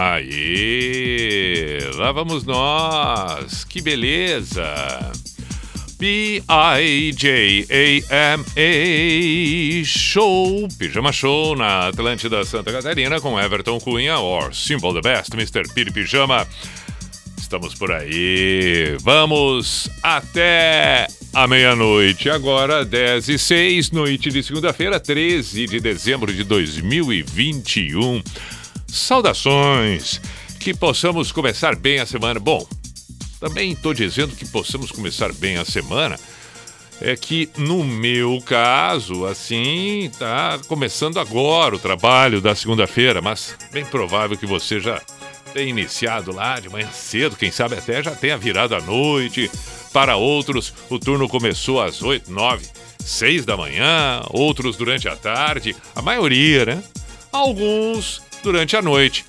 Aí, lá vamos nós. Que beleza. P-I-J-A-M-A Show, Pijama Show na Atlântida Santa Catarina com Everton Cunha, or Simple the Best, Mr. Piri Pijama. Estamos por aí. Vamos até a meia-noite. Agora, 10 e 6, noite de segunda-feira, 13 de dezembro de 2021. Saudações! Que possamos começar bem a semana. Bom, também estou dizendo que possamos começar bem a semana. É que no meu caso, assim, tá começando agora o trabalho da segunda-feira, mas bem provável que você já tenha iniciado lá de manhã cedo, quem sabe até já tenha virado à noite. Para outros, o turno começou às 8, 9, 6 da manhã, outros durante a tarde, a maioria, né? Alguns durante a noite.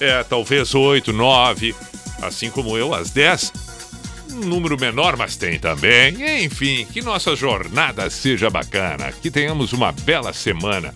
É, talvez 8, 9, assim como eu, às 10. Um número menor, mas tem também. Enfim, que nossa jornada seja bacana, que tenhamos uma bela semana.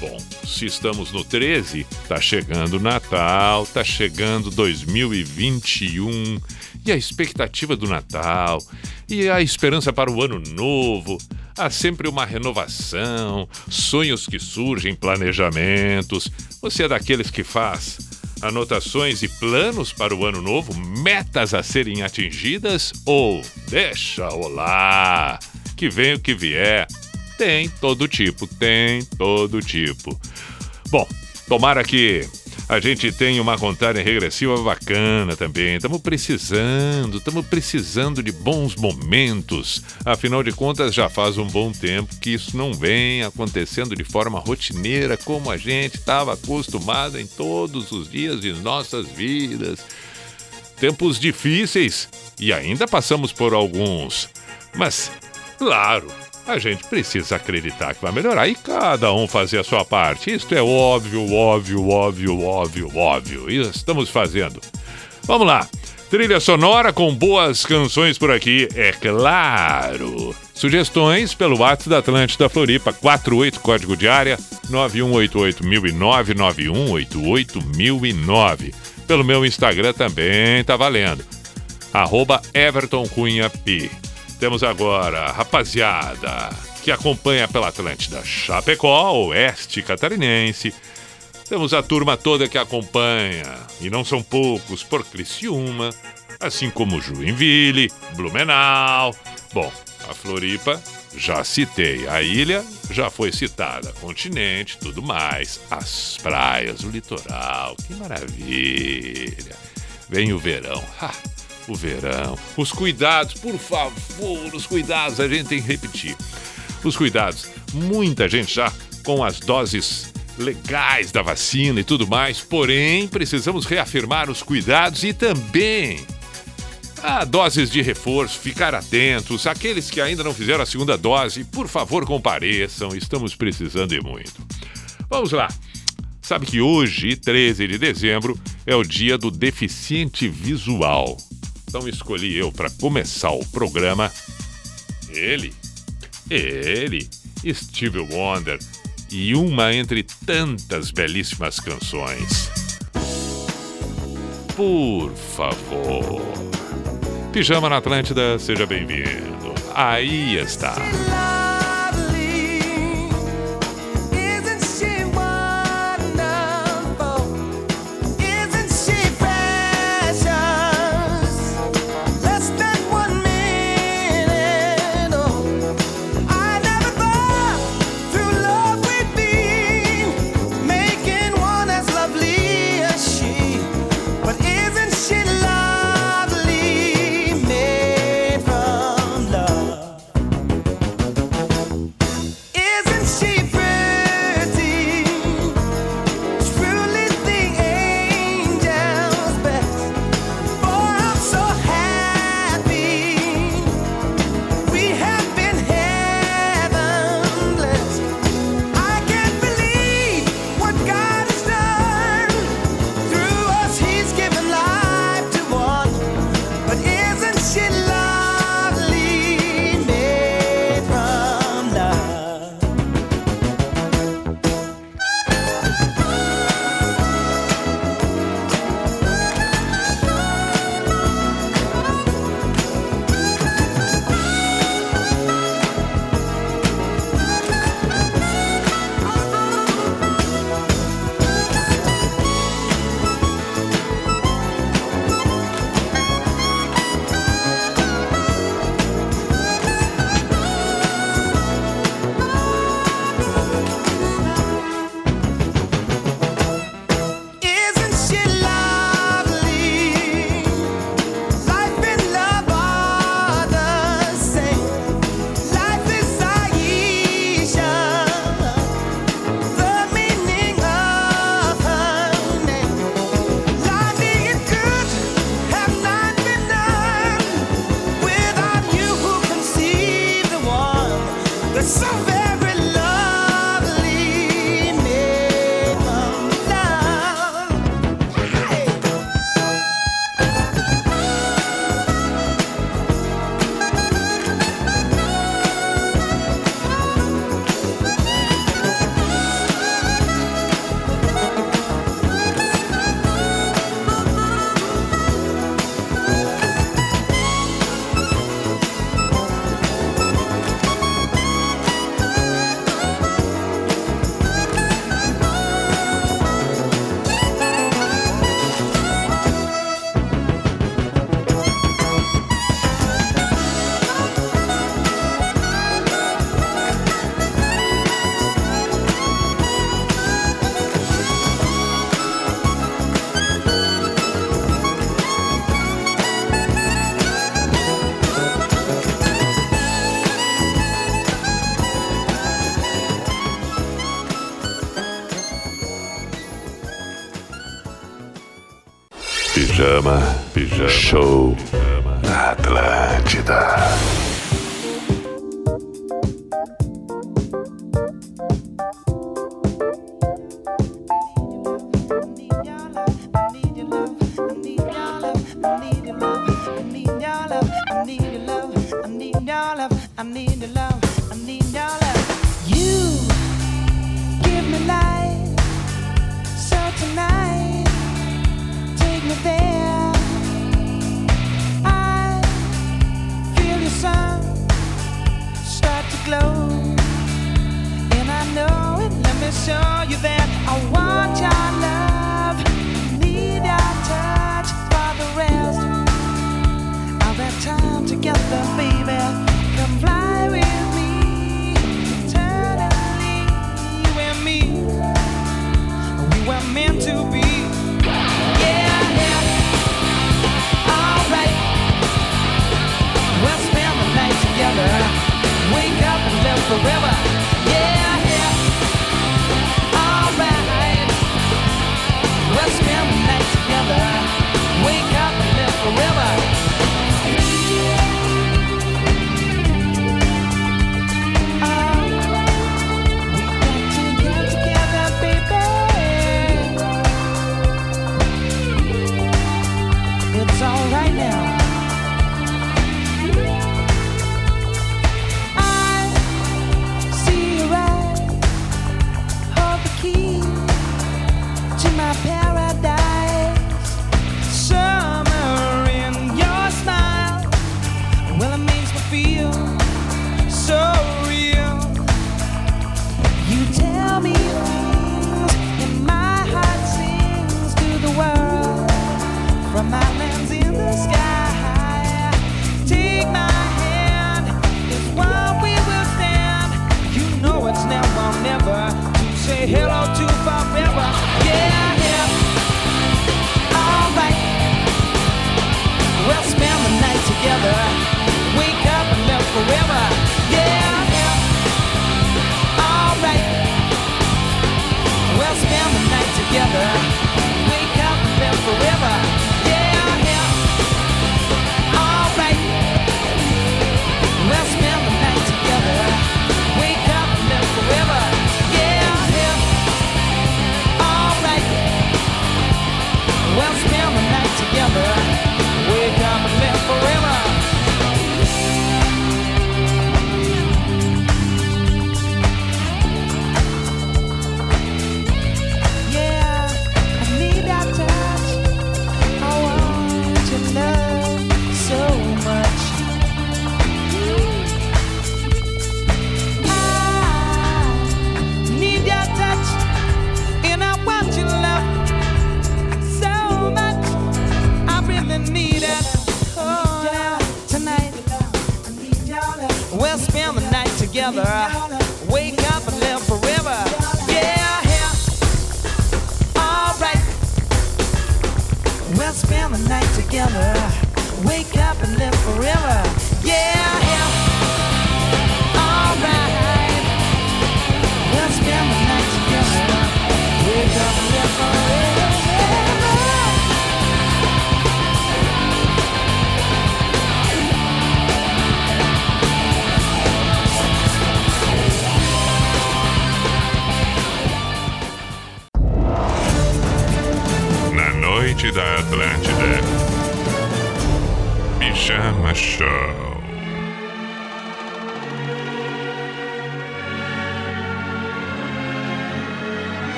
Bom, se estamos no 13, tá chegando Natal, tá chegando 2021 e a expectativa do Natal e a esperança para o ano novo. Há sempre uma renovação, sonhos que surgem, planejamentos. Você é daqueles que faz anotações e planos para o ano novo, metas a serem atingidas ou deixa olá, que vem o que vier. Tem todo tipo, tem todo tipo. Bom, tomara que a gente tenha uma contagem regressiva bacana também. Estamos precisando, estamos precisando de bons momentos. Afinal de contas, já faz um bom tempo que isso não vem acontecendo de forma rotineira como a gente estava acostumado em todos os dias de nossas vidas. Tempos difíceis e ainda passamos por alguns. Mas, claro, a gente precisa acreditar que vai melhorar e cada um fazer a sua parte. Isto é óbvio, óbvio, óbvio, óbvio, óbvio. E estamos fazendo. Vamos lá. Trilha sonora com boas canções por aqui, é claro. Sugestões pelo WhatsApp da Atlântida Floripa, 48 código de área 9188009 9188009. Pelo meu Instagram também tá valendo. Arroba Everton Cunha P. Temos agora rapaziada que acompanha pela Atlântida Chapecó, Oeste Catarinense. Temos a turma toda que acompanha, e não são poucos, por Criciúma, assim como Joinville, Blumenau. Bom, a Floripa já citei, a ilha já foi citada, continente, tudo mais, as praias, o litoral, que maravilha. Vem o verão. Ha o verão. Os cuidados, por favor, os cuidados, a gente tem que repetir. Os cuidados. Muita gente já com as doses legais da vacina e tudo mais, porém precisamos reafirmar os cuidados e também a doses de reforço, ficar atentos. Aqueles que ainda não fizeram a segunda dose, por favor, compareçam, estamos precisando e muito. Vamos lá. Sabe que hoje, 13 de dezembro, é o dia do deficiente visual. Então escolhi eu para começar o programa ele, ele, Steve Wonder e uma entre tantas belíssimas canções. Por favor. Pijama na Atlântida, seja bem-vindo. Aí está. Show pijama. Atlântida.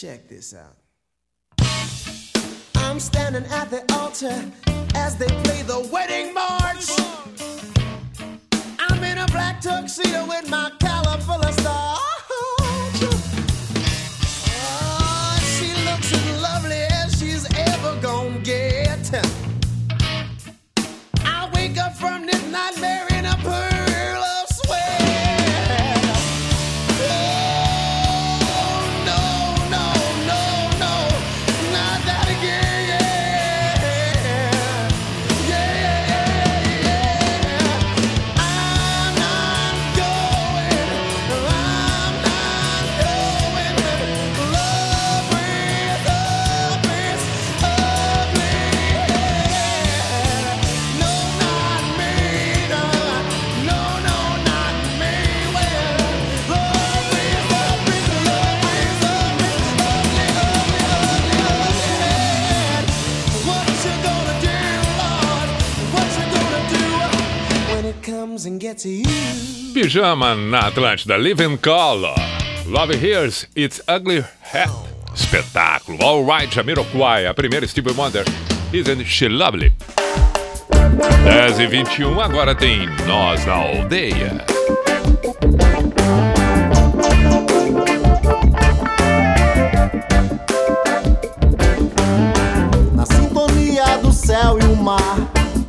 Check this out. I'm standing at the altar as they play the wedding march. I'm in a black tuxedo with my collar full of stars. Oh, she looks as lovely as she's ever gonna get. I wake up from this nightmare in a purse. Pijama na Atlântida, Living Color. Love Here's It's Ugly Hat. Espetáculo. All Right, Jamiroquai, a primeira Steve Wonder. Isn't She Lovely? 10 e 21 agora tem Nós na Aldeia. Na sintonia do céu e o mar,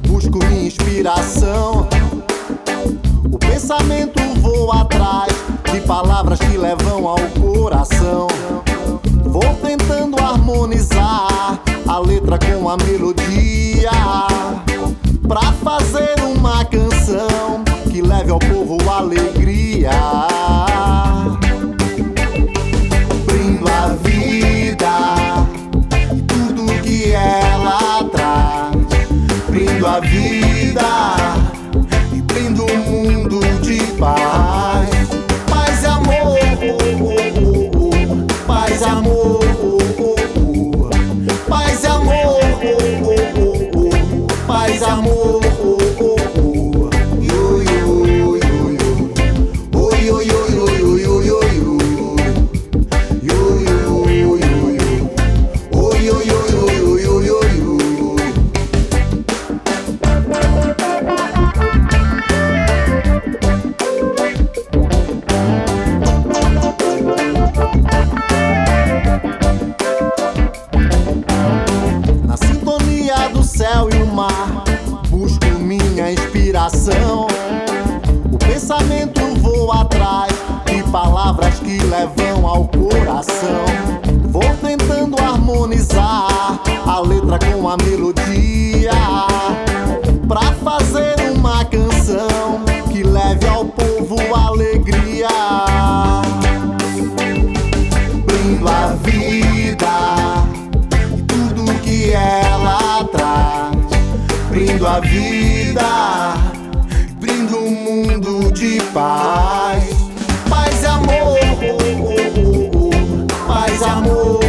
busco inspiração pensamento voa atrás de palavras que levam ao coração. Vou tentando harmonizar a letra com a melodia pra fazer uma canção que leve ao povo alegria. Brindo a vida e tudo que ela traz. Brindo a vida paz, canção que leve ao povo alegria. Brindo a vida e tudo que ela traz. Brindo a vida, brindo o um mundo de paz. Mais amor, oh, oh, oh, mais amor.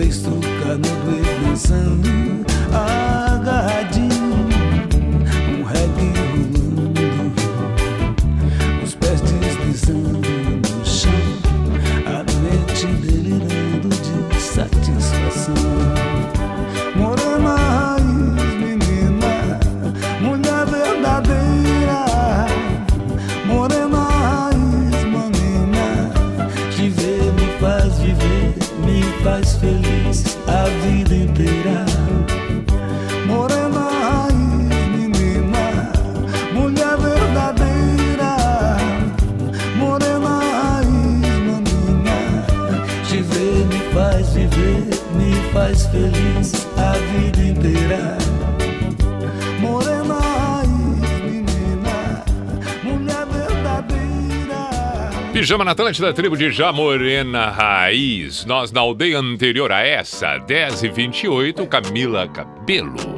Bem estucado, bem dançando na Atlântida, tribo de Jamorena Raiz. Nós na aldeia anterior a essa, 10h28, Camila Cabelo.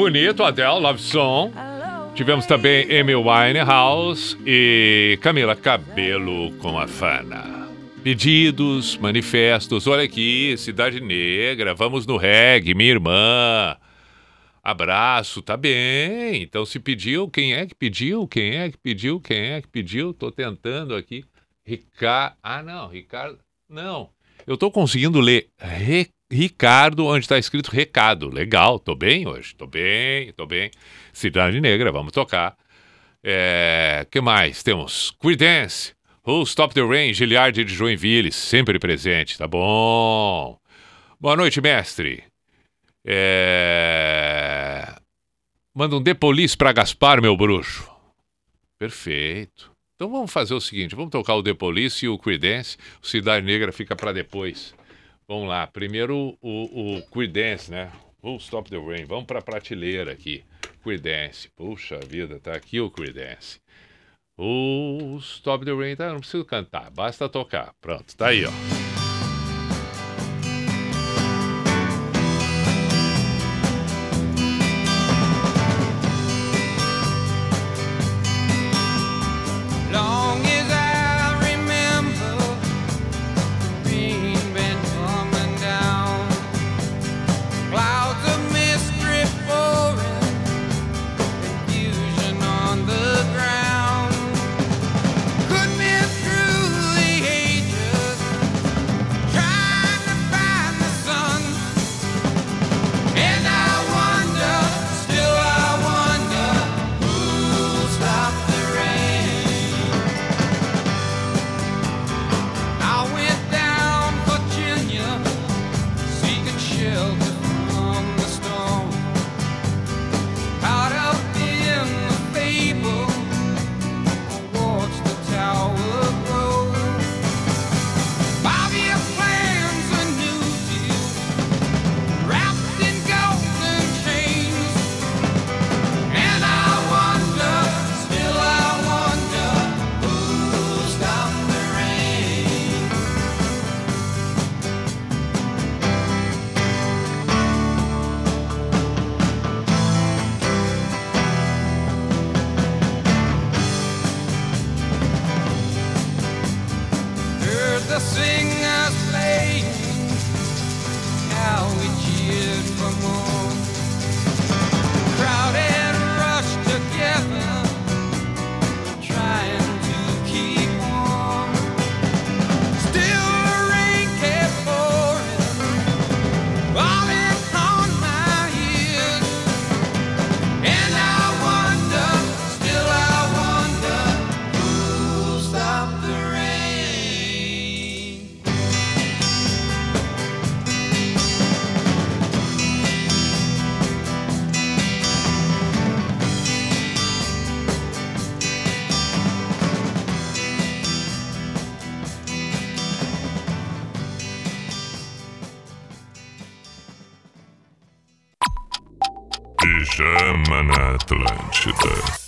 bonito, Adele, Love Song. Tivemos também Amy Winehouse e Camila Cabelo com a Fana. Pedidos, manifestos, olha aqui, Cidade Negra, vamos no reggae, minha irmã. Abraço, tá bem. Então se pediu, quem é que pediu? Quem é que pediu? Quem é que pediu? Tô tentando aqui. Ricardo. Ah, não, Ricardo. Não. Eu tô conseguindo ler Ricardo. Ricardo, onde está escrito recado. Legal, tô bem hoje, tô bem, tô bem. Cidade Negra, vamos tocar. É, que mais? Temos Creedence, Who Stop the Rain, Giliard de Joinville, sempre presente, tá bom. Boa noite, mestre. É... Manda um The Police Gaspar, meu bruxo. Perfeito. Então vamos fazer o seguinte, vamos tocar o The Police e o Creedence, o Cidade Negra fica para depois. Vamos lá, primeiro o, o Creedence, né? Who Stop the Rain. Vamos para a prateleira aqui. Creedence. Puxa vida, tá aqui o Creedence. O Stop the Rain, tá? Não preciso cantar, basta tocar. Pronto, tá aí, ó. Atlântida.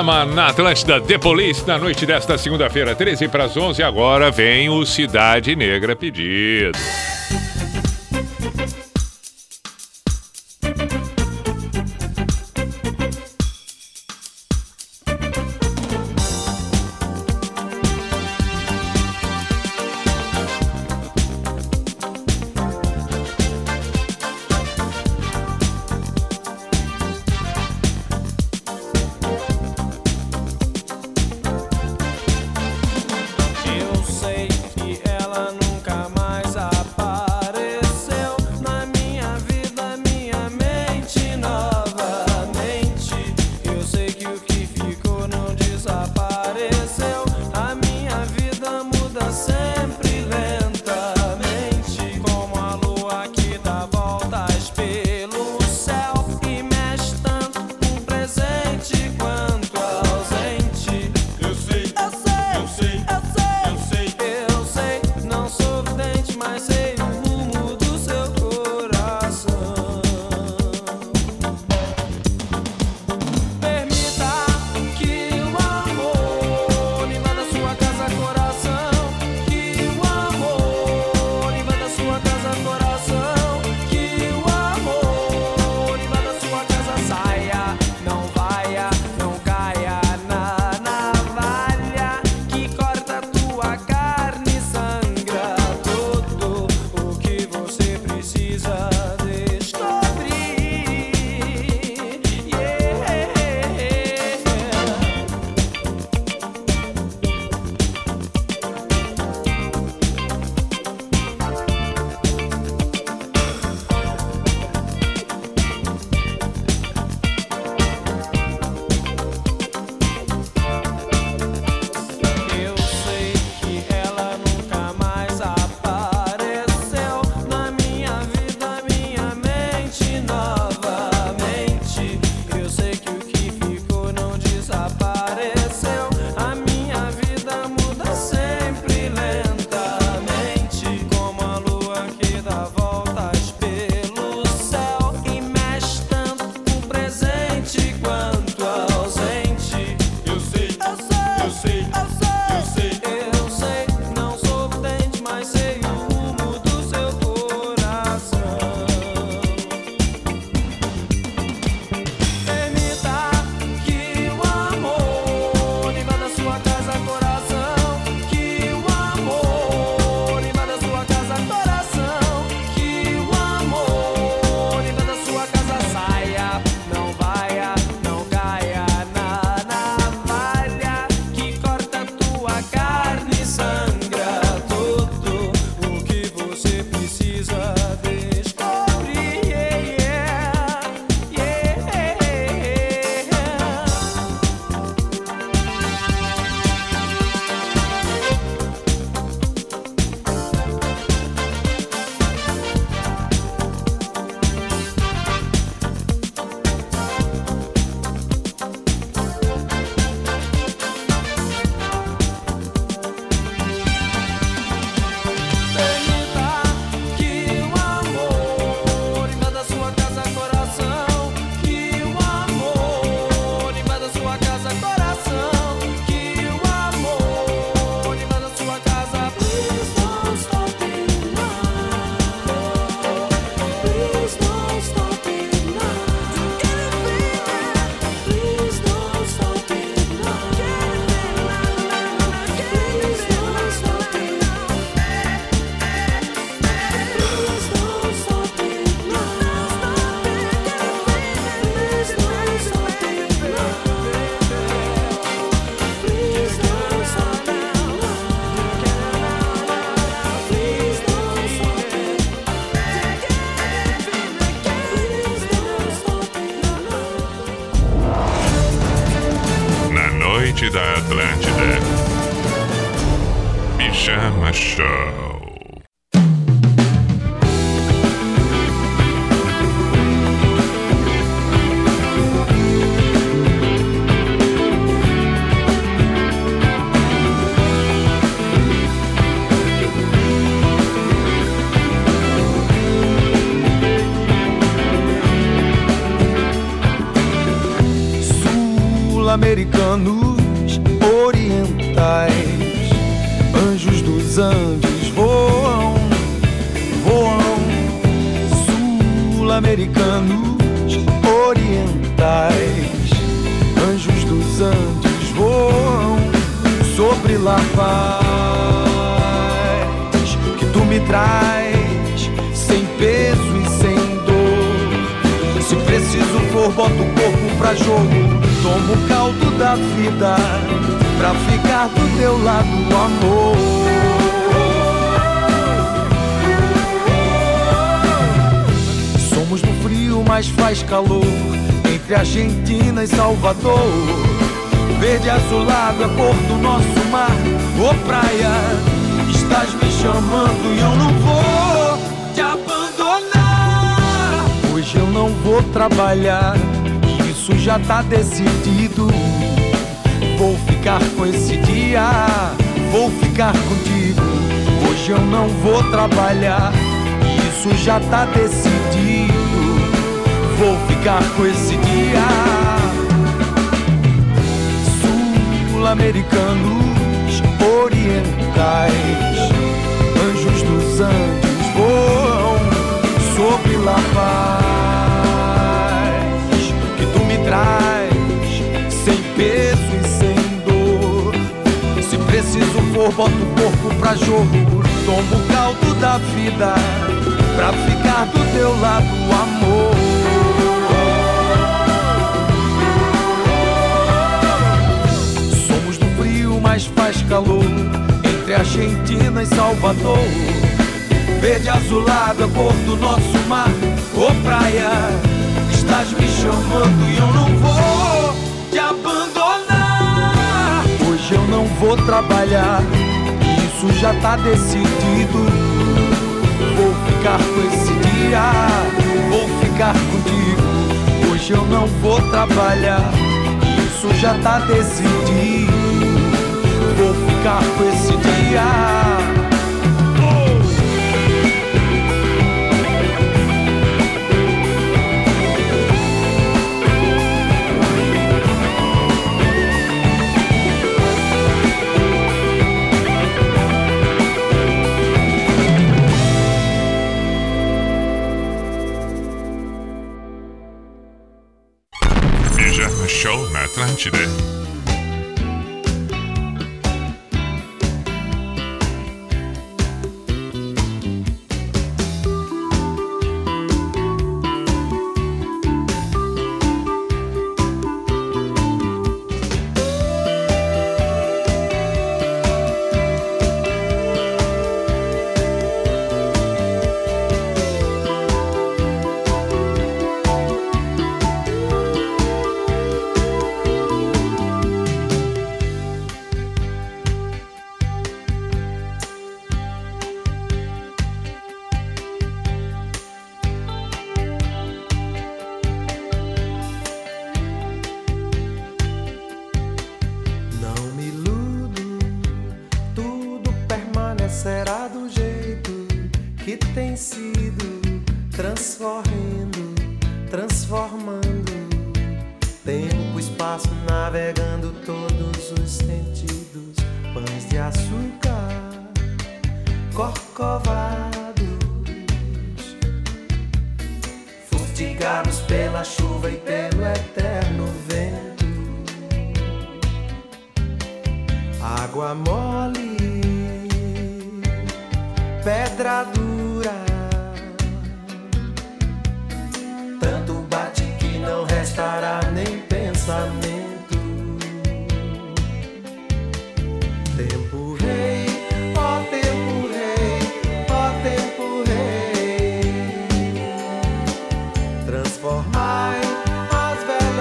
Pijama na Atlântida The Police na noite desta segunda-feira, 13 para as 11. Agora vem o Cidade Negra Pedido. Sul-americanos da vida pra ficar do teu lado, amor. Somos no frio, mas faz calor. Entre Argentina e Salvador. Verde azulado, a cor do nosso mar. Ô oh, praia, estás me chamando e eu não vou te abandonar. Hoje eu não vou trabalhar isso já tá decidido. Vou ficar com esse dia, vou ficar contigo. Hoje eu não vou trabalhar, isso já tá decidido. Vou ficar com esse dia. Sul-americanos, orientais, anjos dos Andes voam sobre La Paz traz, sem peso for, boto o corpo pra jogo, tomo o caldo da vida, pra ficar do teu lado, amor. Somos do frio, mas faz calor, entre Argentina e Salvador. Verde azulado, a cor do nosso mar, ô praia estás me chamando e eu não vou vou trabalhar, isso já tá decidido. Vou ficar com esse dia, vou ficar contigo. Hoje eu não vou trabalhar, isso já tá decidido. Vou ficar com esse dia. Atlântida.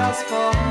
ask for.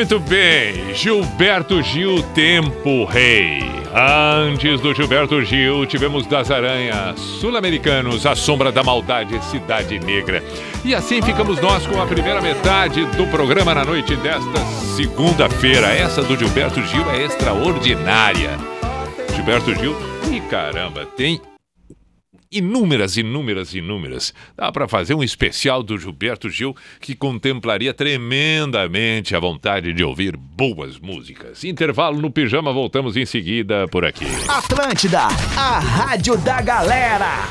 Muito bem, Gilberto Gil, Tempo Rei. Antes do Gilberto Gil, tivemos das Aranhas, Sul-Americanos, A Sombra da Maldade, Cidade Negra. E assim ficamos nós com a primeira metade do programa na noite desta segunda-feira. Essa do Gilberto Gil é extraordinária. Gilberto Gil, e caramba, tem inúmeras, inúmeras, inúmeras. Dá para fazer um especial do Gilberto Gil que contemplaria tremendamente a vontade de ouvir boas músicas. Intervalo no pijama, voltamos em seguida por aqui. Atlântida, a rádio da galera.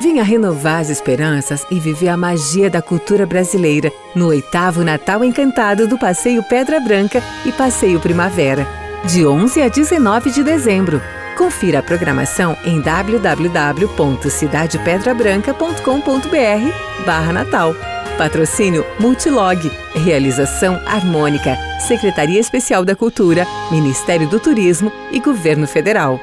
Venha renovar as esperanças e viver a magia da cultura brasileira no oitavo Natal Encantado do Passeio Pedra Branca e Passeio Primavera, de 11 a 19 de dezembro. Confira a programação em www.cidadepedrabranca.com.br barra Natal. Patrocínio Multilog. Realização Harmônica. Secretaria Especial da Cultura, Ministério do Turismo e Governo Federal.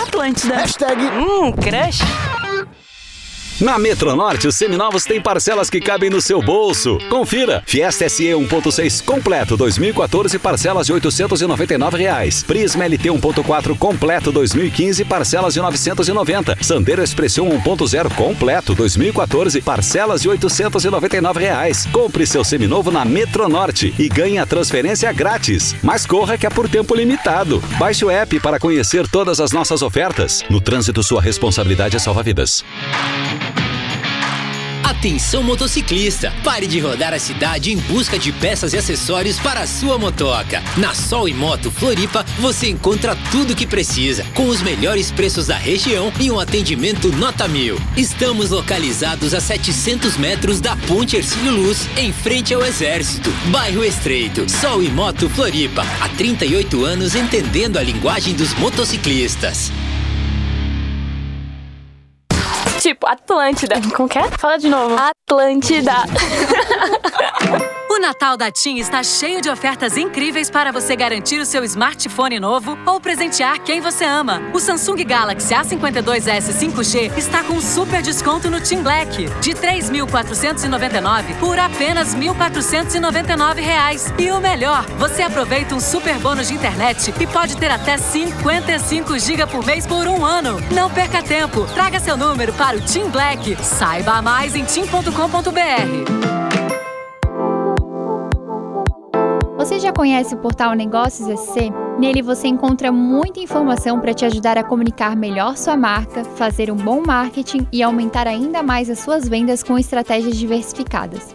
Atlântida. Hashtag Hum, crush. Na Metronorte, os seminovos têm parcelas que cabem no seu bolso. Confira. Fiesta SE 1.6 completo 2014, parcelas de 899 reais. Prisma LT 1.4 completo 2015, parcelas de R$ 990. Sandero Expression 1.0 completo 2014, parcelas de 899 reais. Compre seu seminovo na Metronorte e ganhe a transferência grátis. Mas corra que é por tempo limitado. Baixe o app para conhecer todas as nossas ofertas. No trânsito, sua responsabilidade é salvar vidas. Atenção motociclista, pare de rodar a cidade em busca de peças e acessórios para a sua motoca. Na Sol e Moto Floripa, você encontra tudo o que precisa, com os melhores preços da região e um atendimento nota mil. Estamos localizados a 700 metros da Ponte Ercílio Luz, em frente ao Exército, bairro Estreito. Sol e Moto Floripa, há 38 anos entendendo a linguagem dos motociclistas. Tipo, Atlântida. Como que é? Fala de novo. Atlântida. O Natal da TIM está cheio de ofertas incríveis para você garantir o seu smartphone novo ou presentear quem você ama. O Samsung Galaxy A52s 5G está com super desconto no TIM Black de 3.499 por apenas 1.499 reais. E o melhor, você aproveita um super bônus de internet e pode ter até 55 GB por mês por um ano. Não perca tempo, traga seu número para o TIM Black. Saiba mais em tim.com.br. Você já conhece o portal Negócios SC? Nele você encontra muita informação para te ajudar a comunicar melhor sua marca, fazer um bom marketing e aumentar ainda mais as suas vendas com estratégias diversificadas.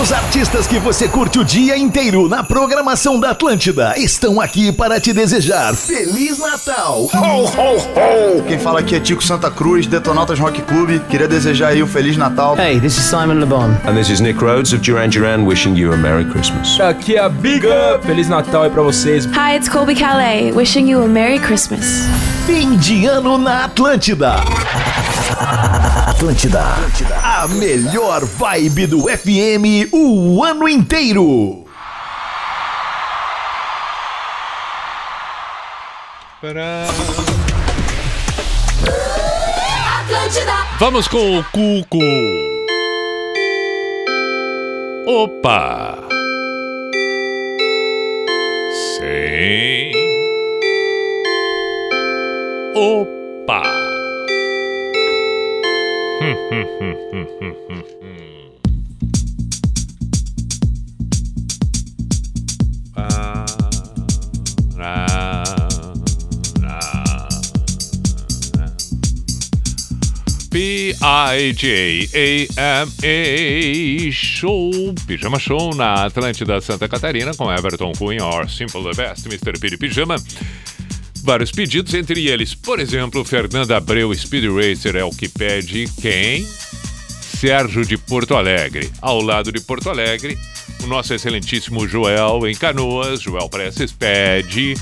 Os artistas que você curte o dia inteiro na programação da Atlântida estão aqui para te desejar Feliz Natal! Ho, ho, ho! Quem fala aqui é Tico Santa Cruz, Detonautas Rock Club. Queria desejar aí o um Feliz Natal. Hey, this is Simon Le Bon. And this is Nick Rhodes of Duran Duran wishing you a Merry Christmas. Aqui é a Big Up! Feliz Natal aí pra vocês. Hi, it's Colby Calais, wishing you a Merry Christmas. Fim de ano na Atlântida. Atlântida. Atlântida. A melhor vibe do FM o ano inteiro. Vamos com o Cuco. Opa! Sim. Opa! P-I-J-A-M-A Show, Pijama Show na Atlântida Santa Catarina com Everton Cunha, or Simple the Best, Mr. Piri Pijama. Vários pedidos, entre eles, por exemplo, Fernanda Abreu Speed Racer é o que pede quem? Sérgio de Porto Alegre. Ao lado de Porto Alegre, o nosso excelentíssimo Joel em Canoas, Joel Prestes pede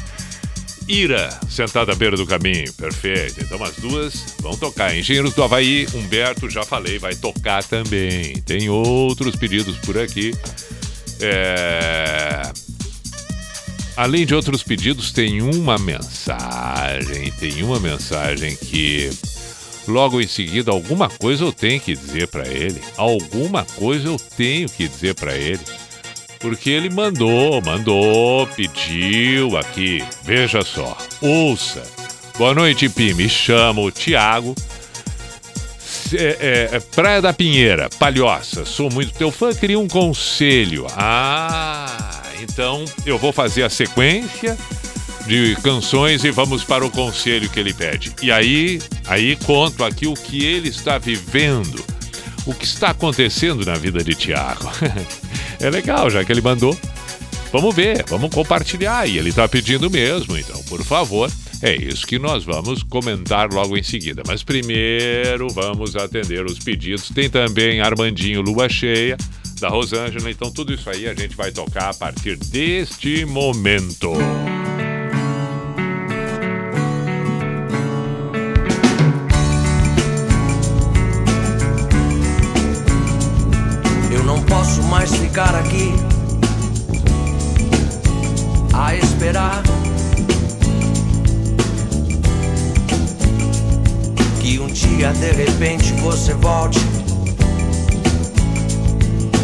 Ira, sentada à beira do caminho. Perfeito. Então as duas vão tocar. Engenheiros do Havaí, Humberto, já falei, vai tocar também. Tem outros pedidos por aqui. É... Além de outros pedidos, tem uma mensagem. Tem uma mensagem que logo em seguida alguma coisa eu tenho que dizer para ele. Alguma coisa eu tenho que dizer para ele. Porque ele mandou, mandou, pediu aqui. Veja só, ouça. Boa noite, Pi. Me chamo Tiago. É, é, Praia da Pinheira, Palhoça. Sou muito teu fã. Queria um conselho. Ah, então eu vou fazer a sequência de canções e vamos para o conselho que ele pede. E aí, aí conto aqui o que ele está vivendo, o que está acontecendo na vida de Tiago. é legal, já que ele mandou. Vamos ver, vamos compartilhar. E ele está pedindo mesmo, então, por favor. É isso que nós vamos comentar logo em seguida. Mas primeiro vamos atender os pedidos. Tem também Armandinho Lua Cheia, da Rosângela. Então, tudo isso aí a gente vai tocar a partir deste momento. Eu não posso mais ficar aqui a esperar que um dia de repente você volte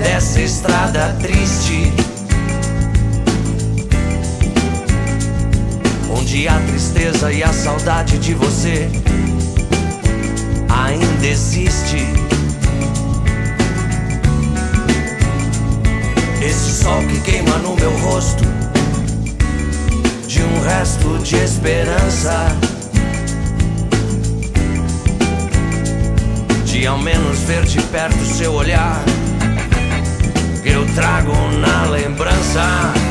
dessa estrada triste. Onde a tristeza e a saudade de você ainda existe. Esse sol que queima no meu rosto, de um resto de esperança. De ao menos ver de perto seu olhar que eu trago na lembrança.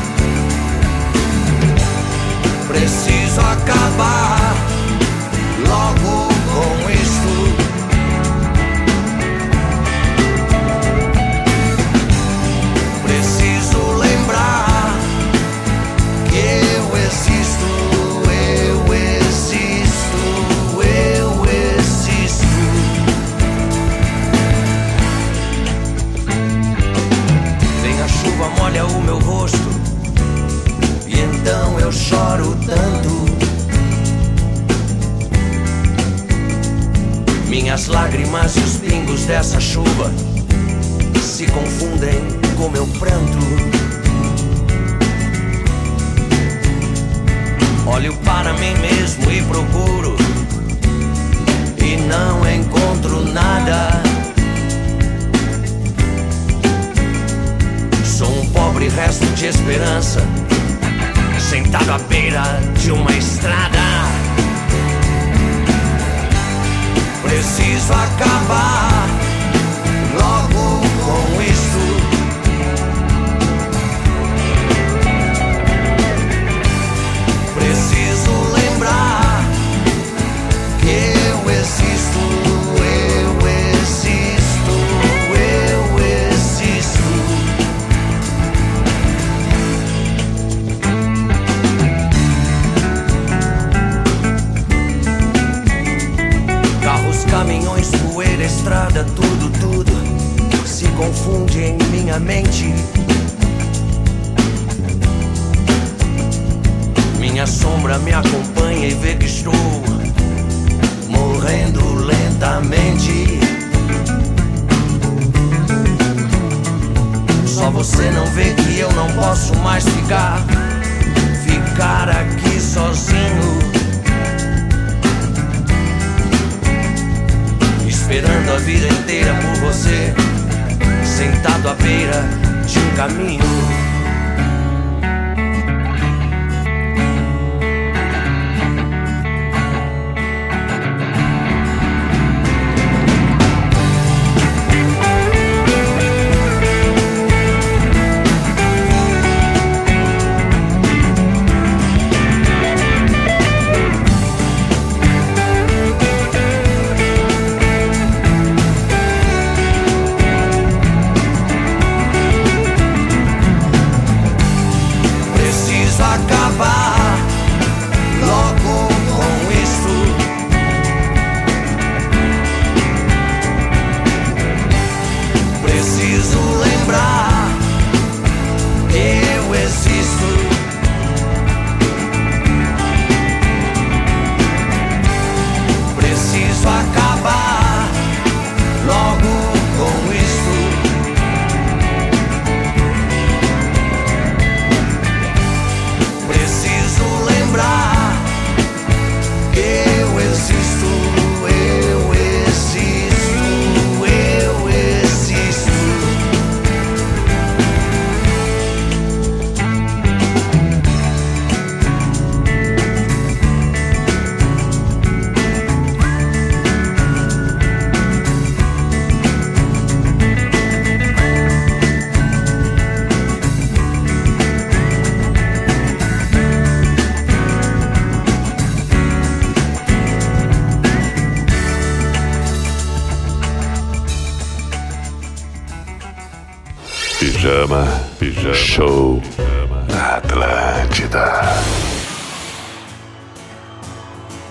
Pijama, Pijama Show Pijama. na Atlântida.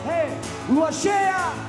Hey, lua cheia!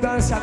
Vamos no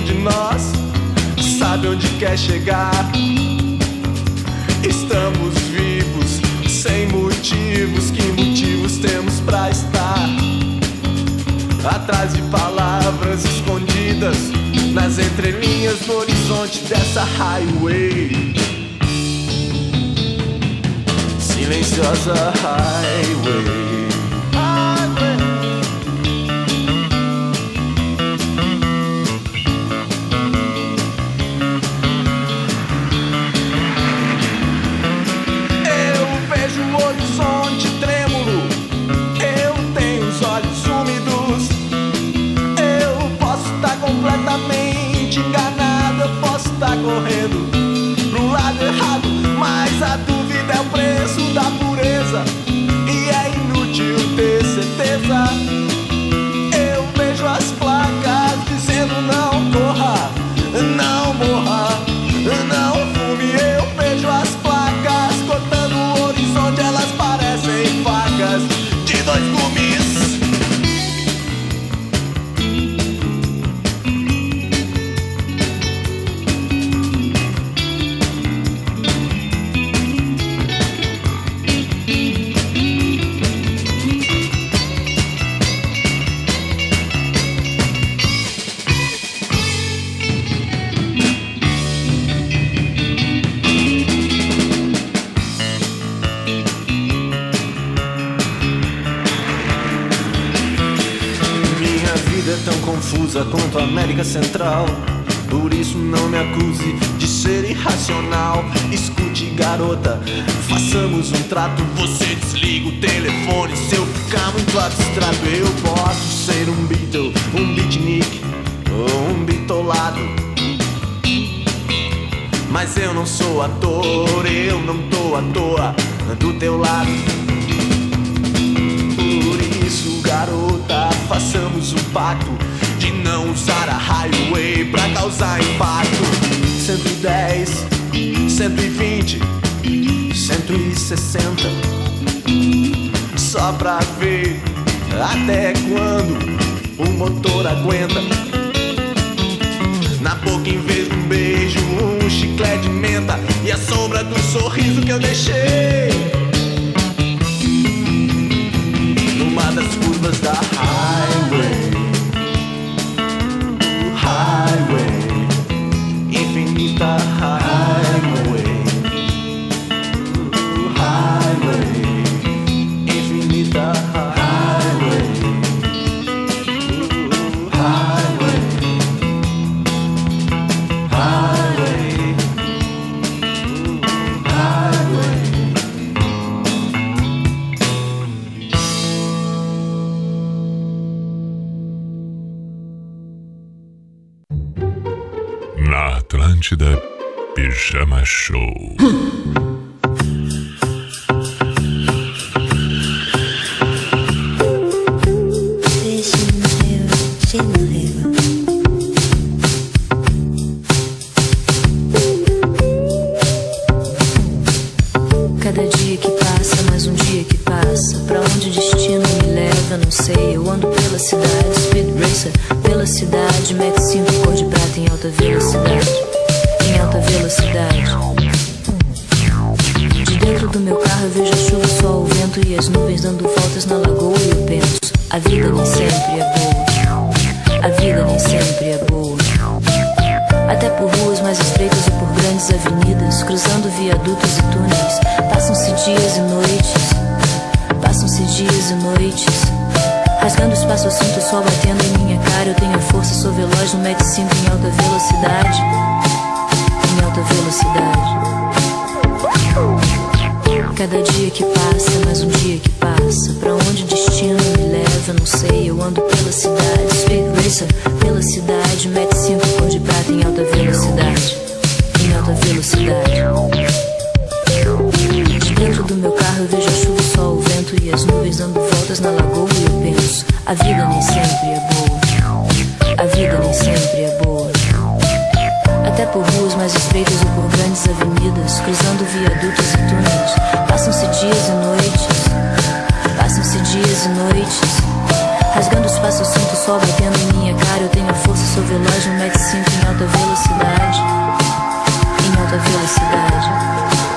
de nós sabe onde quer chegar. Estamos vivos, sem motivos. Que motivos temos para estar? Atrás de palavras escondidas, nas entrelinhas no horizonte dessa highway. Silenciosa highway. correndo pro lado errado, mas a dúvida é o preço da pureza e é inútil ter certeza. Leva, não sei. Eu ando pela cidade, speed racer, pela cidade. Max 5 cor de prata em alta velocidade. Em alta velocidade. De dentro do meu carro eu vejo a chuva, sol, o vento e as nuvens dando voltas na lagoa. E eu penso: a vida nem sempre é boa. A vida nem sempre é boa. Até por ruas mais estreitas ou por grandes avenidas, cruzando viadutos e túneis, passam-se dias e noites. Passam-se dias e noites. Rasgando espaço, eu sinto o sol batendo em minha cara. Eu tenho força, sou veloz no Max 5 em alta velocidade. Em alta velocidade. Cada dia que passa, mais um dia que passa. Pra onde o destino me leva, não sei. Eu ando pela cidade, speed racer, pela cidade. Max 5 cor de prata em alta velocidade. Em alta velocidade. De dentro do meu carro eu vejo a chuva, vento e as nuvens dando voltas na lagoa. E eu penso: a vida nem sempre é boa. A vida nem sempre é boa. Até por ruas mais estreitas ou por grandes avenidas, cruzando viadutos e túneis, passam-se dias e noites. Passam-se dias e noites. Rasgando os passos, sinto o sol batendo em minha cara. Eu tenho a força, sou veloz no Max 5 em alta velocidade. Em alta velocidade.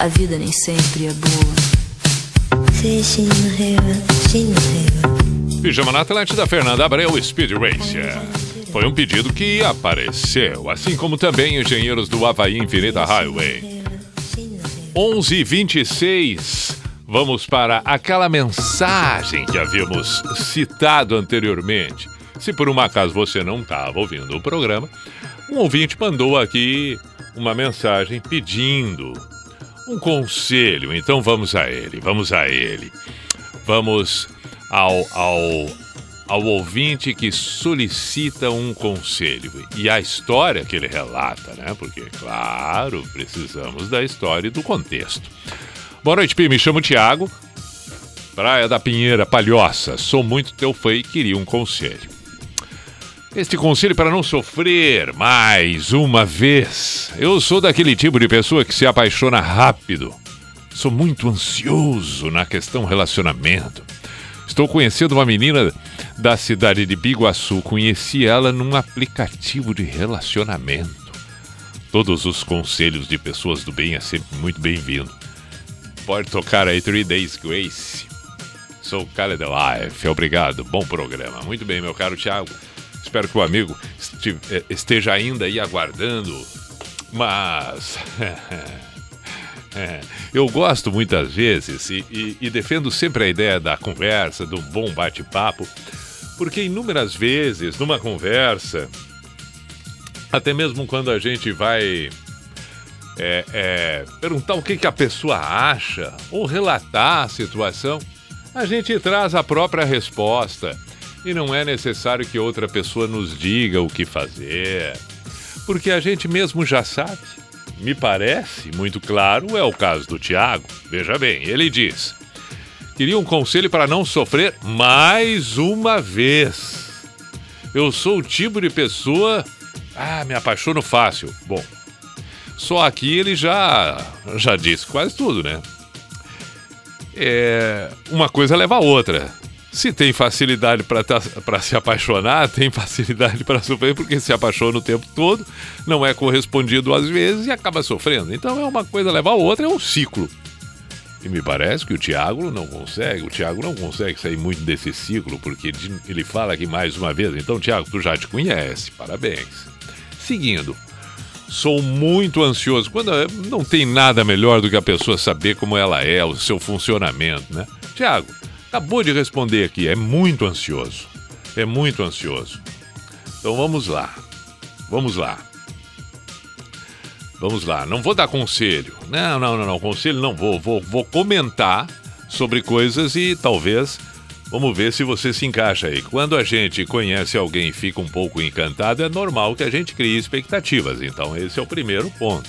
A vida nem sempre é boa. Pijama na Atlântida, Fernanda Abreu, Speed Racer. Foi um pedido que apareceu, assim como também engenheiros do Havaí Infinita Highway. 11:26. Vamos para aquela mensagem que havíamos citado anteriormente. Se por um acaso você não estava ouvindo o programa, um ouvinte mandou aqui uma mensagem pedindo um conselho. Então vamos a ele, vamos a ele. Vamos ao, ao, ao ouvinte que solicita um conselho e a história que ele relata, né? Porque, claro, precisamos da história e do contexto. Boa noite, Pi. Me chamo Tiago, Praia da Pinheira, Palhoça. Sou muito teu fã e queria um conselho. Este conselho para não sofrer mais uma vez. Eu sou daquele tipo de pessoa que se apaixona rápido. Sou muito ansioso na questão relacionamento. Estou conhecendo uma menina da cidade de Biguaçu. Conheci ela num aplicativo de relacionamento. Todos os conselhos de pessoas do bem é sempre muito bem-vindo. Pode tocar aí Three Days Grace. Sou o cara de Life. Obrigado. Bom programa. Muito bem, meu caro Thiago. Espero que o amigo esteja ainda aí aguardando. Mas. É, eu gosto muitas vezes e, e, e, defendo sempre a ideia da conversa, do bom bate-papo, porque inúmeras vezes numa conversa, até mesmo quando a gente vai é, é, perguntar o que, que a pessoa acha ou relatar a situação, a gente traz a própria resposta e não é necessário que outra pessoa nos diga o que fazer, porque a gente mesmo já sabe. Me parece muito claro é o caso do Tiago. Veja bem, ele diz: queria um conselho para não sofrer mais uma vez. Eu sou o tipo de pessoa. Ah, me apaixono fácil. Bom, só aqui ele já já disse quase tudo, né? É, uma coisa leva a outra. Se tem facilidade para se apaixonar, tem facilidade para sofrer, porque se apaixona o tempo todo, não é correspondido às vezes e acaba sofrendo. Então é uma coisa leva a outra, é um ciclo. E me parece que o Tiago não consegue, o Tiago não consegue sair muito desse ciclo, porque ele fala aqui mais uma vez. Então, Tiago, tu já te conhece, parabéns. Seguindo, sou muito ansioso. Quando eh, não tem nada melhor do que a pessoa saber como ela é, o seu funcionamento, né? Tiago, acabou de responder aqui, é muito ansioso. É muito ansioso. Então vamos lá. Vamos lá. Vamos lá, não vou dar conselho. Não, não, não, não, conselho não vou. Vou, vou comentar sobre coisas e talvez vamos ver se você se encaixa aí. Quando a gente conhece alguém e fica um pouco encantado, é normal que a gente crie expectativas. Então, esse é o primeiro ponto.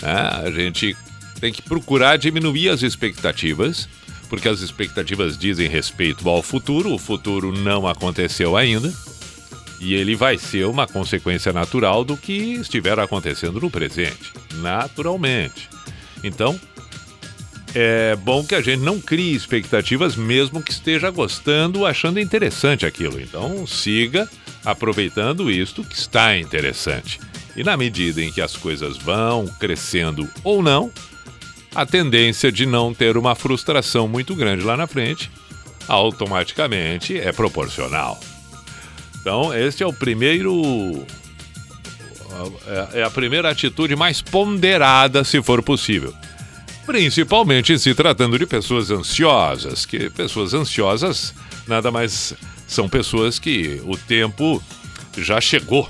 É, a gente tem que procurar diminuir as expectativas, porque as expectativas dizem respeito ao futuro, o futuro não aconteceu ainda. E ele vai ser uma consequência natural do que estiver acontecendo no presente, naturalmente. Então, é bom que a gente não crie expectativas, mesmo que esteja gostando, achando interessante aquilo. Então, siga aproveitando isto que está interessante. E na medida em que as coisas vão crescendo ou não, a tendência de não ter uma frustração muito grande lá na frente automaticamente é proporcional. Então, este é o primeiro. É, é a primeira atitude mais ponderada, se for possível. Principalmente se tratando de pessoas ansiosas, que pessoas ansiosas nada mais são pessoas que o tempo já chegou.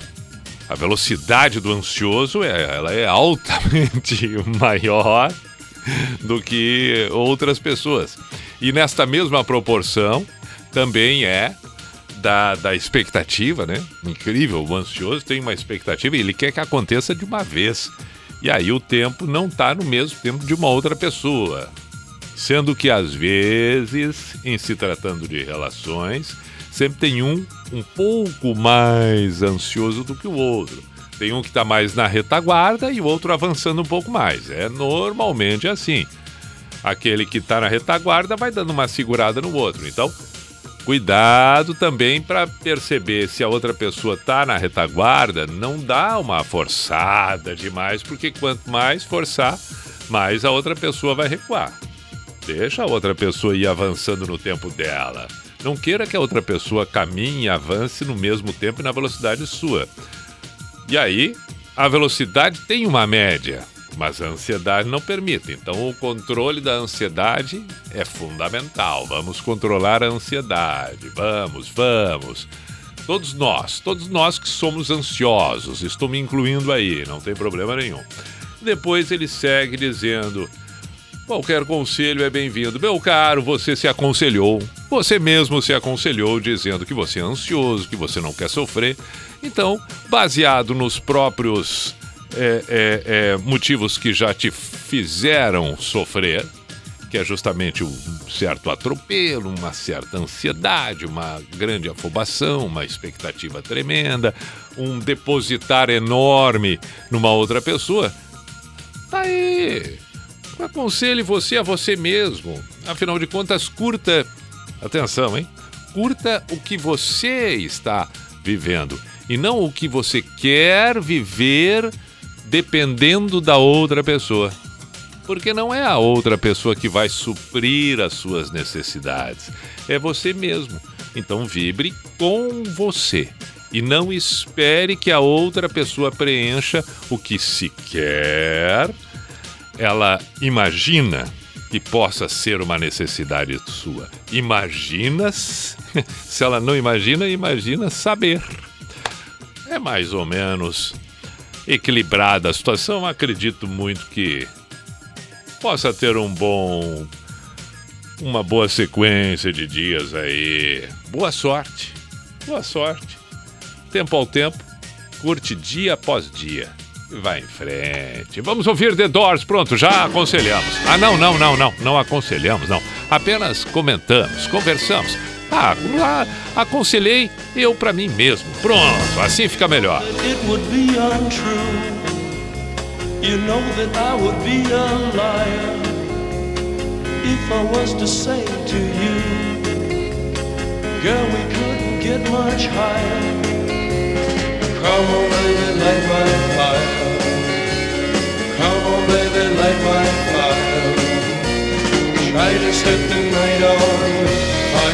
A velocidade do ansioso é, ela é altamente maior do que outras pessoas. E nesta mesma proporção também é da, da expectativa, né? Incrível, o ansioso tem uma expectativa e ele quer que aconteça de uma vez. E aí o tempo não está no mesmo tempo de uma outra pessoa. Sendo que às vezes, em se tratando de relações, sempre tem um um pouco mais ansioso do que o outro. Tem um que está mais na retaguarda e o outro avançando um pouco mais. É normalmente assim. Aquele que está na retaguarda vai dando uma segurada no outro. Então, Cuidado também para perceber se a outra pessoa está na retaguarda, não dá uma forçada demais, porque quanto mais forçar, mais a outra pessoa vai recuar. Deixa a outra pessoa ir avançando no tempo dela. Não queira que a outra pessoa caminhe e avance no mesmo tempo e na velocidade sua. E aí, a velocidade tem uma média mas a ansiedade não permite. Então, o controle da ansiedade é fundamental. Vamos controlar a ansiedade. Vamos, vamos. Todos nós, todos nós que somos ansiosos, estou me incluindo aí, não tem problema nenhum. Depois ele segue dizendo: qualquer conselho é bem-vindo. Meu caro, você se aconselhou, você mesmo se aconselhou dizendo que você é ansioso, que você não quer sofrer. Então, baseado nos próprios é, é, é, motivos que já te fizeram sofrer, que é justamente um certo atropelo, uma certa ansiedade, uma grande afobação, uma expectativa tremenda, um depositar enorme numa outra pessoa. Tá aí. Aconselhe você a você mesmo. Afinal de contas, curta. Atenção, hein? Curta o que você está vivendo e não o que você quer viver dependendo da outra pessoa. Porque não é a outra pessoa que vai suprir as suas necessidades, é você mesmo. Então vibre com você e não espere que a outra pessoa preencha o que sequer ela imagina que possa ser uma necessidade sua. Imagina, se ela não imagina, imagina saber. É mais ou menos equilibrada a situação, acredito muito que possa ter um bom uma boa sequência de dias aí. Boa sorte. Boa sorte. Tempo ao tempo, curte dia após dia. Vai em frente. Vamos ouvir The Doors. Pronto, já aconselhamos. Ah, não, não, não, não. Não aconselhamos, não. Apenas comentamos, conversamos. Ah, lá aconselhei eu para mim mesmo. Pronto, assim fica melhor. It would be untrue. You know that I would be a liar if I was to say to you, girl, we couldn't get much higher. Come on, baby, light my fire. Come on, baby, light my fire. Try to set the night on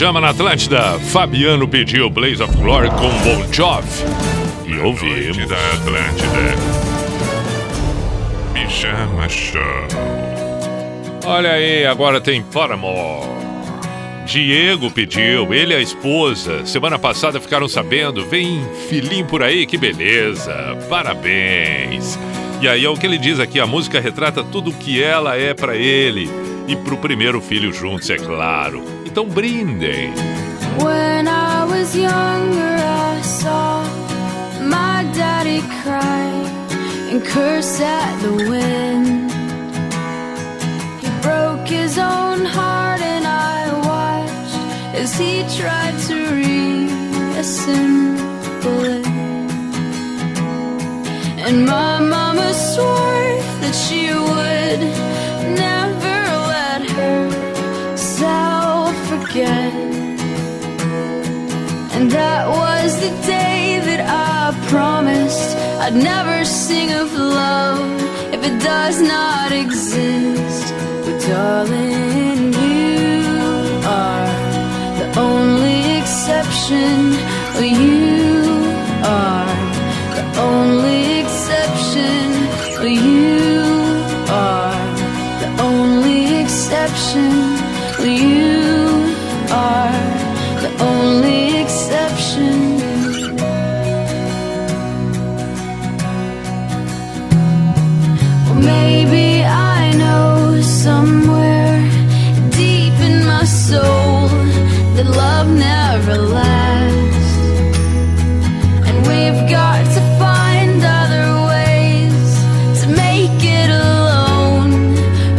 pijama na Atlântida. Fabiano pediu Blaze of Glory com Bon Jovi. E ouvimos. Noite da Atlântida. Pijama Show. Olha aí, agora tem Paramore. Diego pediu, ele e a esposa. Semana passada ficaram sabendo. Vem filhinho por aí, que beleza. Parabéns. E aí é o que ele diz aqui, a música retrata tudo o que ela é para ele e para o primeiro filho juntos, é claro. Então brindem. When I was younger, I saw my daddy cry and curse at the wind. He broke his own heart, and I watched as he tried to reassemble it. And my mama swore that she would. again. And that was the day that I promised I'd never sing of love if it does not exist. But darling, you are the only exception. Well, you are the only exception. Well, you are the only exception. Well, you are the only exception. Well, maybe I know somewhere deep in my soul that love never lasts, and we've got to find other ways to make it alone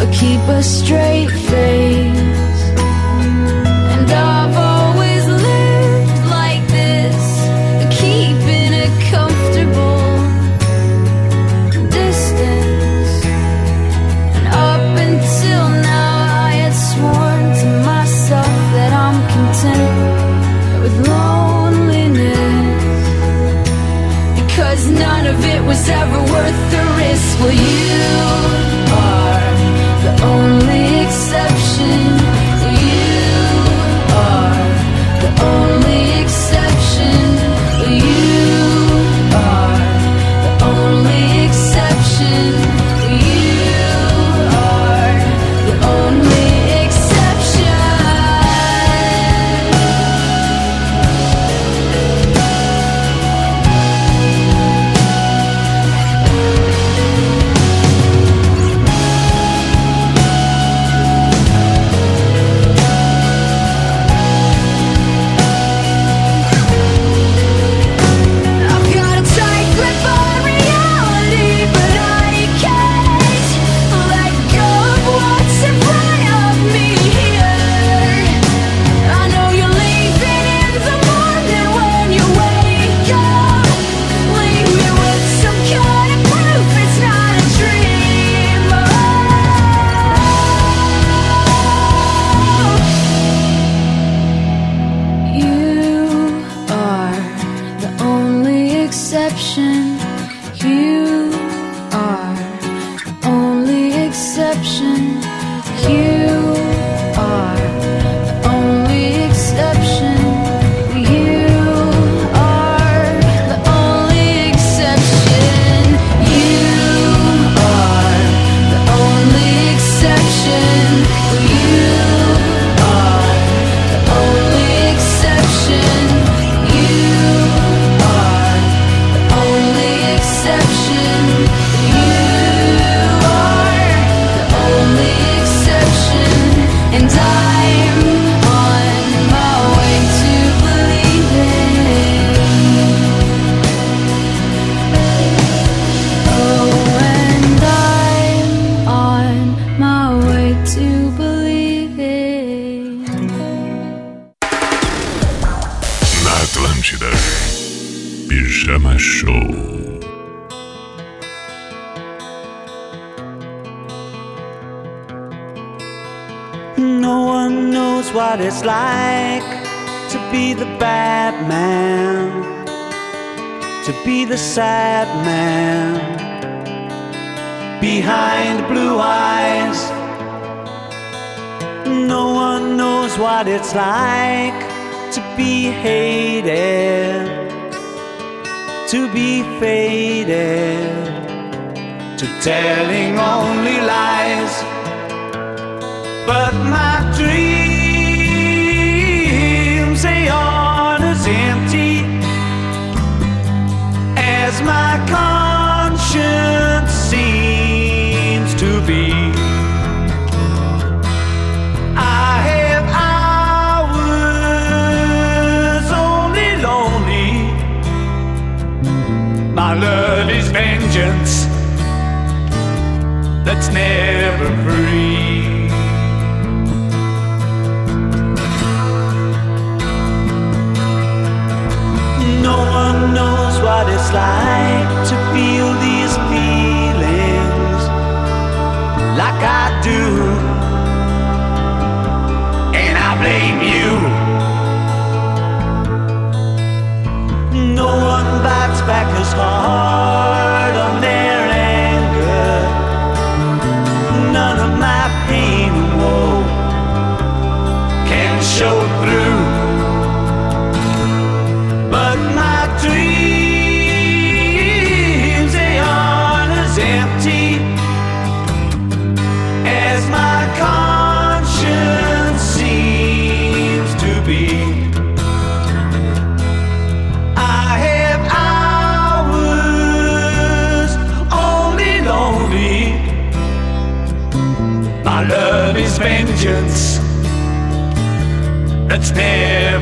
or keep a straight face.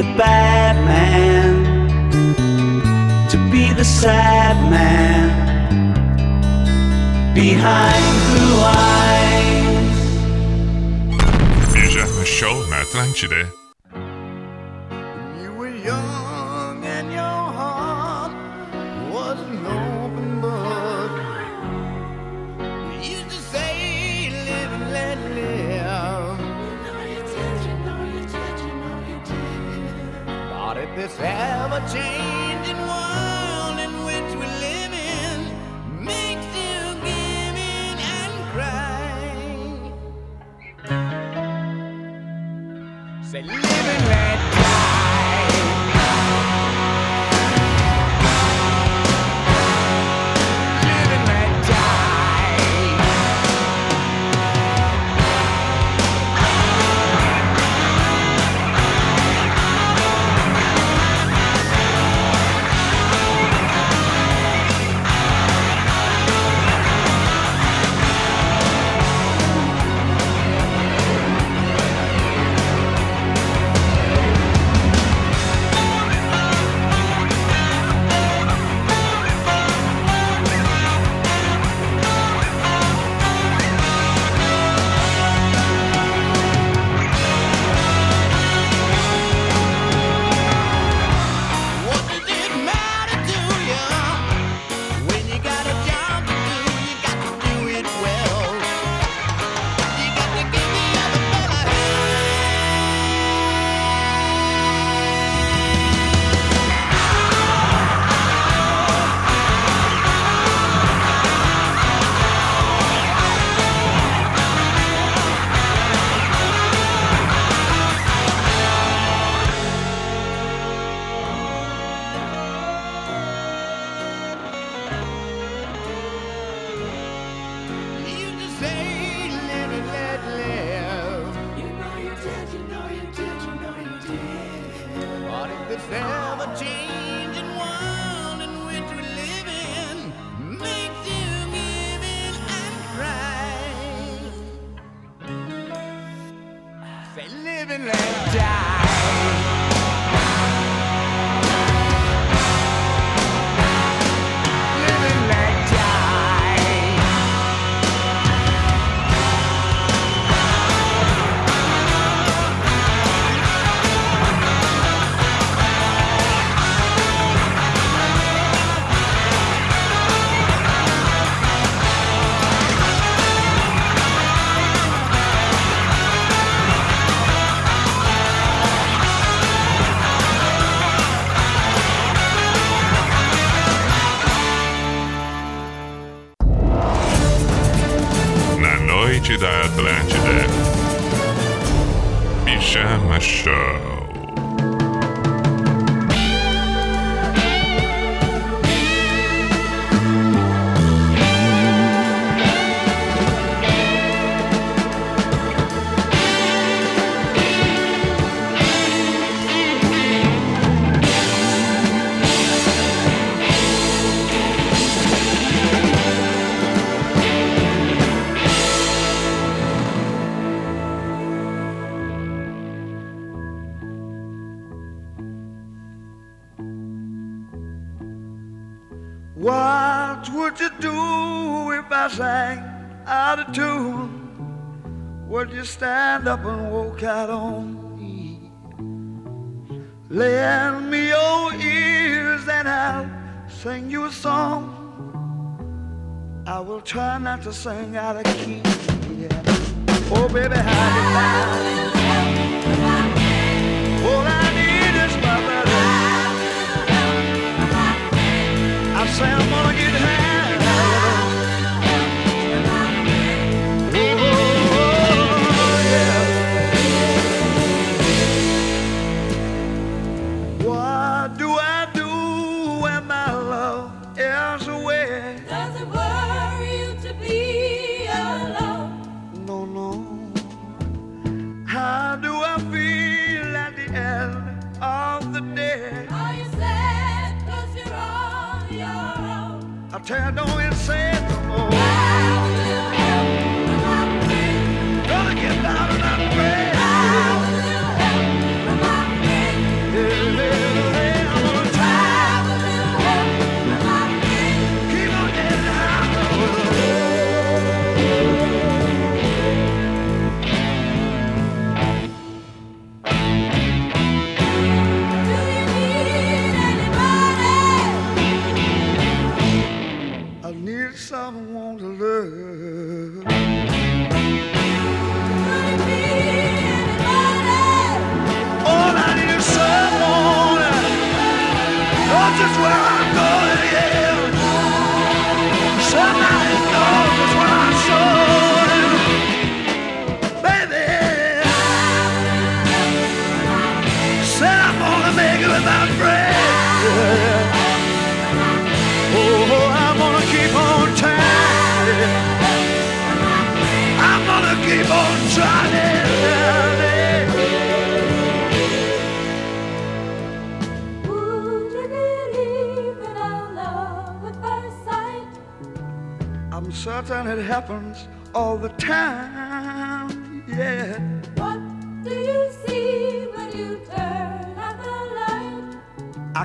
the bad man, to be the sad man. Behind blue eyes. Ücretmiş show Mert Renkçi'de.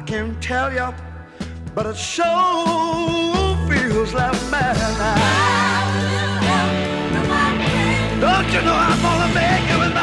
Can't tell you, but it sure feels like madness. Don't you know I'm gonna make it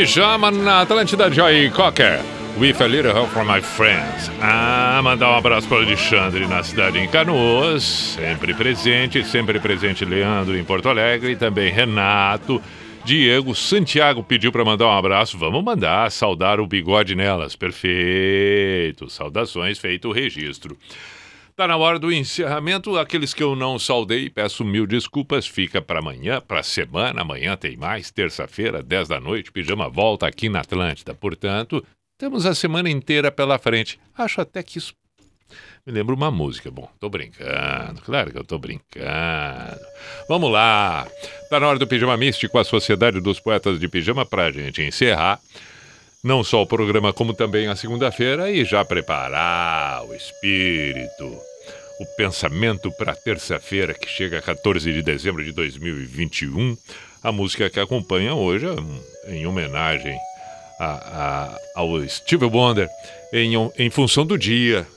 Pijama na Atlântida Joy Cocker. With a little help from my friends. Ah, mandar um abraço para o Alexandre na cidade em Canoas. Sempre presente, sempre presente Leandro em Porto Alegre. E também Renato. Diego Santiago pediu para mandar um abraço. Vamos mandar, saudar o bigode nelas. Perfeito. Saudações, feito o registro. Tá na hora do encerramento. Aqueles que eu não saudei, peço mil desculpas. Fica para amanhã, para semana. Amanhã tem mais. Terça-feira, 10 da noite. Pijama volta aqui na Atlântida. Portanto, temos a semana inteira pela frente. Acho até que isso me lembra uma música. Bom, tô brincando. Claro que eu tô brincando. Vamos lá. Tá na hora do Pijama Místico, a Sociedade dos Poetas de Pijama, pra gente encerrar. Não só o programa, como também a segunda-feira e já preparar o espírito, o pensamento para terça-feira, que chega a 14 de dezembro de 2021. A música que acompanha hoje é em homenagem a, a, ao Steve Wonder, em, em função do dia.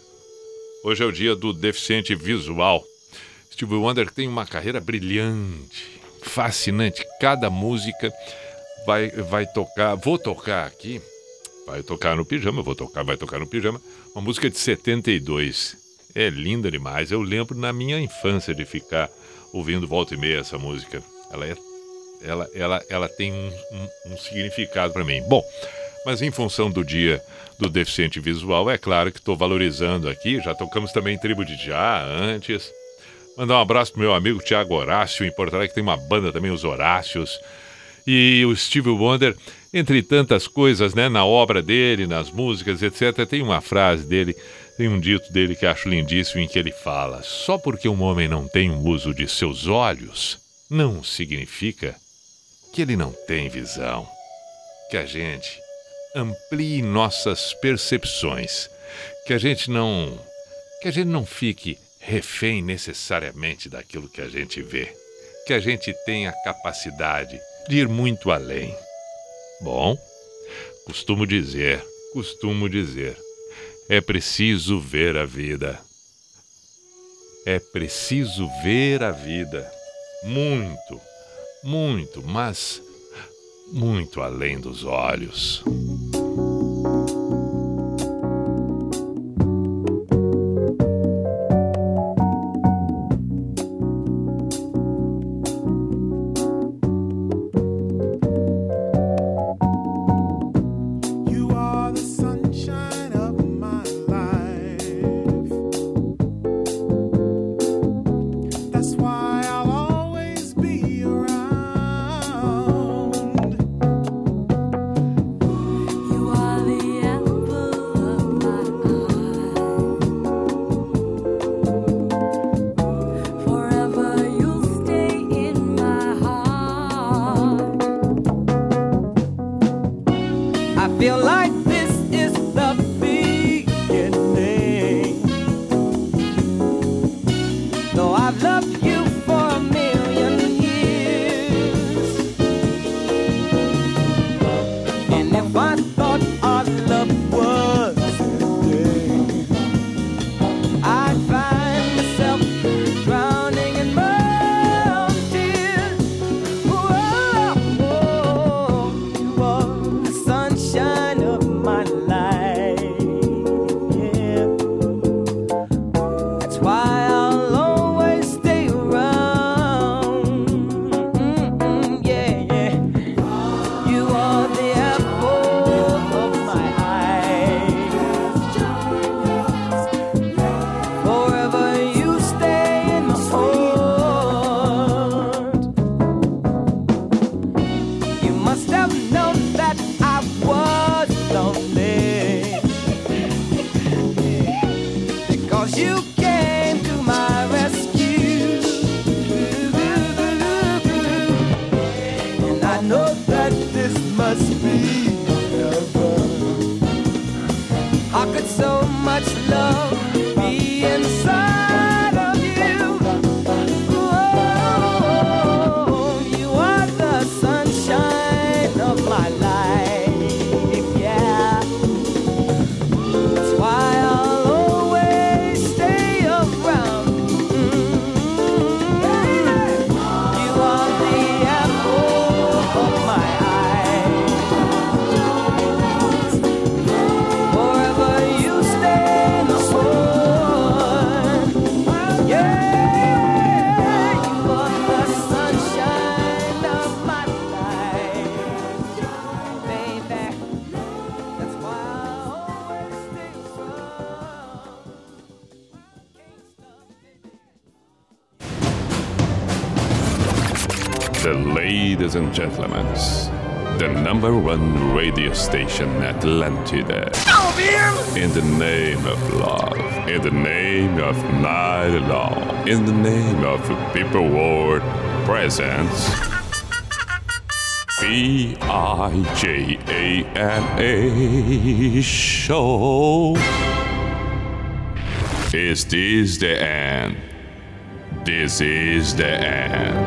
Hoje é o dia do deficiente visual. Steve Wonder tem uma carreira brilhante, fascinante. Cada música vai, vai tocar. Vou tocar aqui. Vai tocar no pijama, vou tocar, vai tocar no pijama. Uma música de 72. É linda demais. Eu lembro na minha infância de ficar ouvindo volta e meia essa música. Ela é. Ela, ela, ela tem um, um, um significado para mim. Bom, mas em função do dia do deficiente visual, é claro que estou valorizando aqui. Já tocamos também Tribo de Já antes. Mandar um abraço pro meu amigo Tiago Horácio, em Porto Alegre, que tem uma banda também, os Horácios. E o Steve Wonder, entre tantas coisas, né, na obra dele, nas músicas, etc., tem uma frase dele, tem um dito dele que acho lindíssimo, em que ele fala: Só porque um homem não tem o uso de seus olhos, não significa que ele não tem visão. Que a gente amplie nossas percepções, que a gente não que a gente não fique refém necessariamente daquilo que a gente vê, que a gente tenha a capacidade de ir muito além. Bom, costumo dizer, costumo dizer, é preciso ver a vida. É preciso ver a vida. Muito, muito, mas muito além dos olhos. Station Atlantida. In the name of love, in the name of night long, in the name of people world presence. B I J A N A show. Is this the end? This is the end.